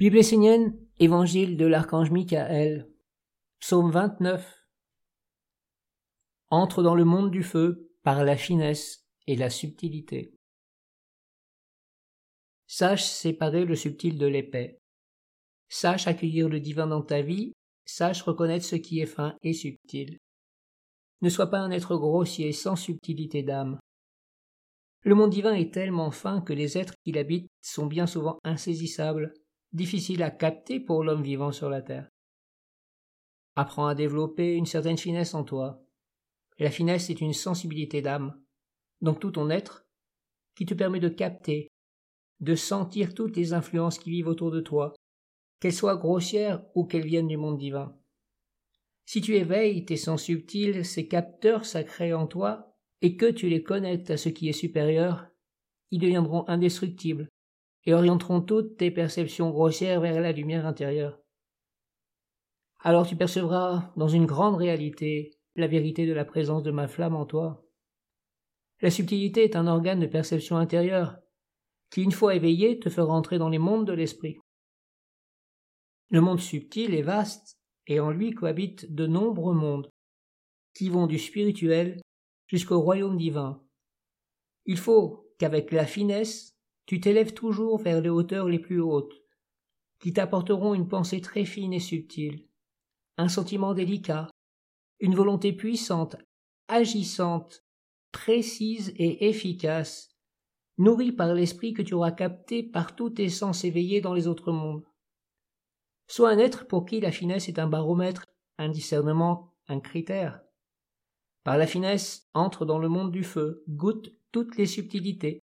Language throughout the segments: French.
Bible essénienne, Évangile de l'archange Michael, Psaume 29. Entre dans le monde du feu par la finesse et la subtilité. Sache séparer le subtil de l'épais. Sache accueillir le divin dans ta vie, sache reconnaître ce qui est fin et subtil. Ne sois pas un être grossier sans subtilité d'âme. Le monde divin est tellement fin que les êtres qui l'habitent sont bien souvent insaisissables, difficiles à capter pour l'homme vivant sur la terre. Apprends à développer une certaine finesse en toi. La finesse est une sensibilité d'âme, donc tout ton être, qui te permet de capter, de sentir toutes les influences qui vivent autour de toi, qu'elles soient grossières ou qu'elles viennent du monde divin. Si tu éveilles tes sens subtils, ces capteurs sacrés en toi, et que tu les connectes à ce qui est supérieur, ils deviendront indestructibles et orienteront toutes tes perceptions grossières vers la lumière intérieure. Alors tu percevras dans une grande réalité la vérité de la présence de ma flamme en toi. La subtilité est un organe de perception intérieure qui, une fois éveillé, te fera entrer dans les mondes de l'esprit. Le monde subtil est vaste et en lui cohabitent de nombreux mondes, qui vont du spirituel jusqu'au royaume divin. Il faut qu'avec la finesse, tu t'élèves toujours vers les hauteurs les plus hautes, qui t'apporteront une pensée très fine et subtile, un sentiment délicat, une volonté puissante, agissante, précise et efficace, nourrie par l'esprit que tu auras capté par tous tes sens éveillés dans les autres mondes. Sois un être pour qui la finesse est un baromètre, un discernement, un critère. Par la finesse, entre dans le monde du feu, goûte toutes les subtilités.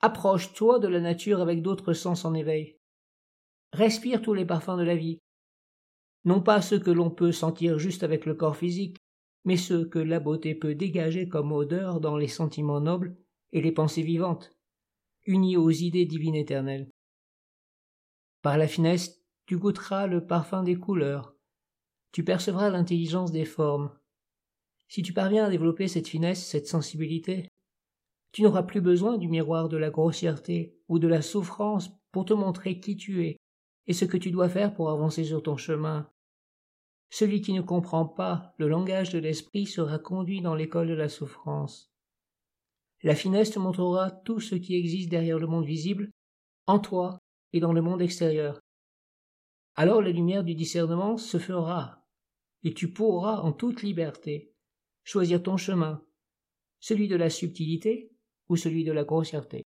Approche-toi de la nature avec d'autres sens en éveil. Respire tous les parfums de la vie. Non pas ceux que l'on peut sentir juste avec le corps physique, mais ceux que la beauté peut dégager comme odeur dans les sentiments nobles et les pensées vivantes, unis aux idées divines éternelles. Par la finesse, tu goûteras le parfum des couleurs, tu percevras l'intelligence des formes. Si tu parviens à développer cette finesse, cette sensibilité, tu n'auras plus besoin du miroir de la grossièreté ou de la souffrance pour te montrer qui tu es et ce que tu dois faire pour avancer sur ton chemin. Celui qui ne comprend pas le langage de l'esprit sera conduit dans l'école de la souffrance. La finesse te montrera tout ce qui existe derrière le monde visible, en toi et dans le monde extérieur alors la lumière du discernement se fera, et tu pourras en toute liberté choisir ton chemin, celui de la subtilité ou celui de la grossièreté.